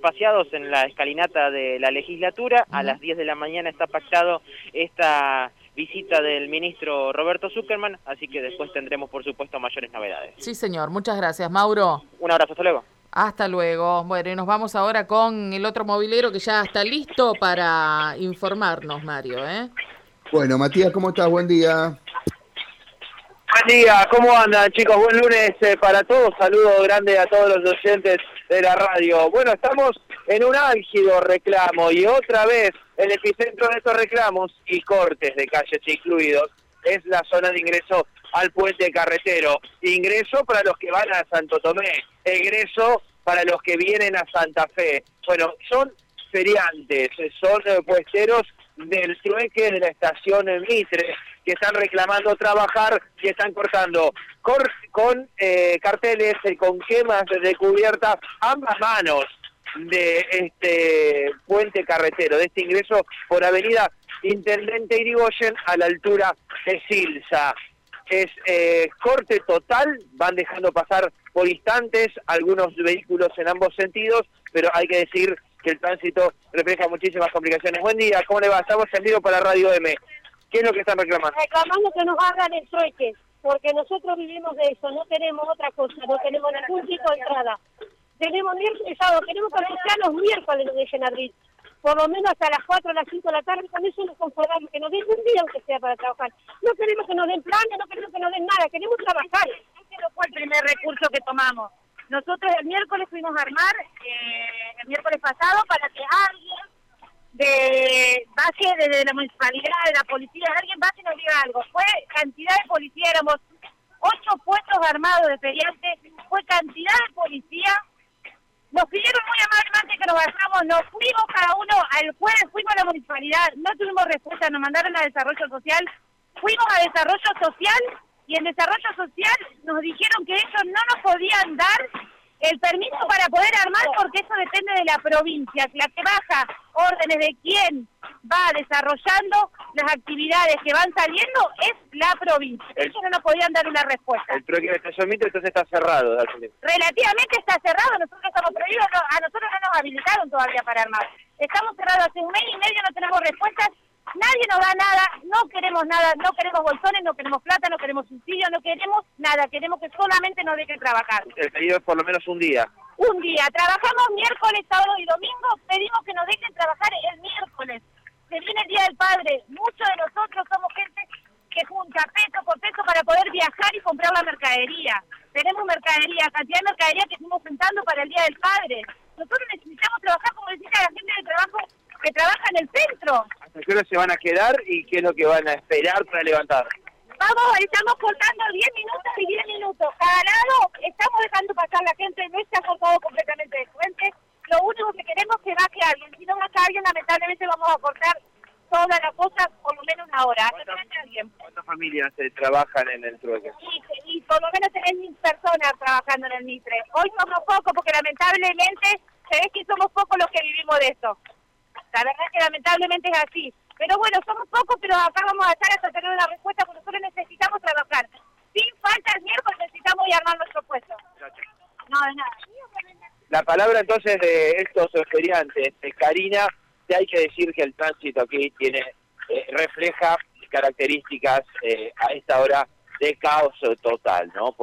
paseados en la escalinata de la legislatura. A las 10 de la mañana está pactado esta visita del ministro Roberto Zuckerman, así que después tendremos, por supuesto, mayores novedades. Sí, señor. Muchas gracias, Mauro. Un abrazo, hasta luego. Hasta luego. Bueno, y nos vamos ahora con el otro movilero que ya está listo para informarnos, Mario. ¿eh? Bueno, Matías, ¿cómo estás? Buen día. Buen día, ¿cómo andan chicos? Buen lunes eh, para todos, saludo grande a todos los oyentes de la radio. Bueno, estamos en un álgido reclamo y otra vez el epicentro de estos reclamos y cortes de calles incluidos es la zona de ingreso al puente carretero. Ingreso para los que van a Santo Tomé, egreso para los que vienen a Santa Fe. Bueno, son feriantes, son puesteros del trueque de la estación Mitre que están reclamando trabajar y están cortando con, eh, carteles con quemas de cubierta ambas manos de este puente carretero, de este ingreso por avenida Intendente Irigoyen a la altura de Silsa. Es eh, corte total, van dejando pasar por instantes algunos vehículos en ambos sentidos, pero hay que decir que el tránsito refleja muchísimas complicaciones. Buen día, ¿cómo le va? Estamos en vivo para Radio M. ¿Qué es lo que están reclamando? Reclamando que nos hagan el trueque, porque nosotros vivimos de eso, no tenemos otra cosa, no tenemos ningún tipo de entrada. Tenemos miércoles, sábado, queremos que sean los miércoles nos dejen abrir, por lo menos hasta las 4 o las 5 de la tarde, con eso nos conformamos, que nos den un día aunque sea para trabajar. No queremos que nos den planes, no queremos que nos den nada, queremos trabajar. Ese fue el primer recurso que tomamos. Nosotros el miércoles fuimos a armar, eh, el miércoles pasado, para que alguien de base desde la municipalidad, de la policía, alguien base nos diga algo. Fue cantidad de policía, éramos ocho puestos armados de feriantes, fue cantidad de policía. Nos pidieron muy amablemente que nos bajamos, nos fuimos cada uno, al jueves fuimos a la municipalidad, no tuvimos respuesta, nos mandaron a desarrollo social, fuimos a desarrollo social y en desarrollo social nos dijeron que ellos no nos podían dar el permiso para poder armar porque eso depende de la provincia, la que baja órdenes de quién va desarrollando las actividades que van saliendo es la provincia. Ellos no nos podían dar una respuesta. El trueque de estacionamiento entonces está cerrado. Relativamente está cerrado, nosotros estamos prohibidos, a nosotros no nos habilitaron todavía para armar. Estamos cerrados hace un mes y medio, no tenemos respuestas Nadie nos da nada, no queremos nada, no queremos bolsones, no queremos plata, no queremos subsidio, no queremos nada, queremos que solamente nos dejen trabajar. El pedido es por lo menos un día. Un día, trabajamos miércoles, sábado y domingo, pedimos que nos dejen trabajar el miércoles. Se viene el Día del Padre, muchos de nosotros somos gente que junta peso por peso para poder viajar y comprar la mercadería. Tenemos mercadería, cantidad de mercadería que estamos juntando para el Día del Padre. Nosotros necesitamos trabajar, como decía la gente del trabajo, que trabaja en el centro. ¿Hasta qué hora se van a quedar y qué es lo que van a esperar para levantar? Vamos, estamos cortando 10 minutos y 10 minutos. Cada lado estamos dejando pasar la gente, no está cortado completamente de puente. Lo único que queremos es que baje alguien. Si no baja alguien, lamentablemente vamos a cortar toda la cosa por lo menos una hora. ¿Cuántas familias se trabajan en el trueque? Y, y por lo menos tenés mil personas trabajando en el Mitre. Hoy somos pocos porque lamentablemente se ve que somos pocos los que vivimos de esto. La verdad es que lamentablemente es así. Pero bueno, somos pocos, pero acá vamos a estar hasta tener una respuesta porque nosotros necesitamos trabajar. Sin falta el miércoles necesitamos armar nuestro puesto. No, de nada. La palabra entonces de estos feriantes, de Karina, te hay que decir que el tránsito aquí tiene eh, refleja características eh, a esta hora de caos total, ¿no?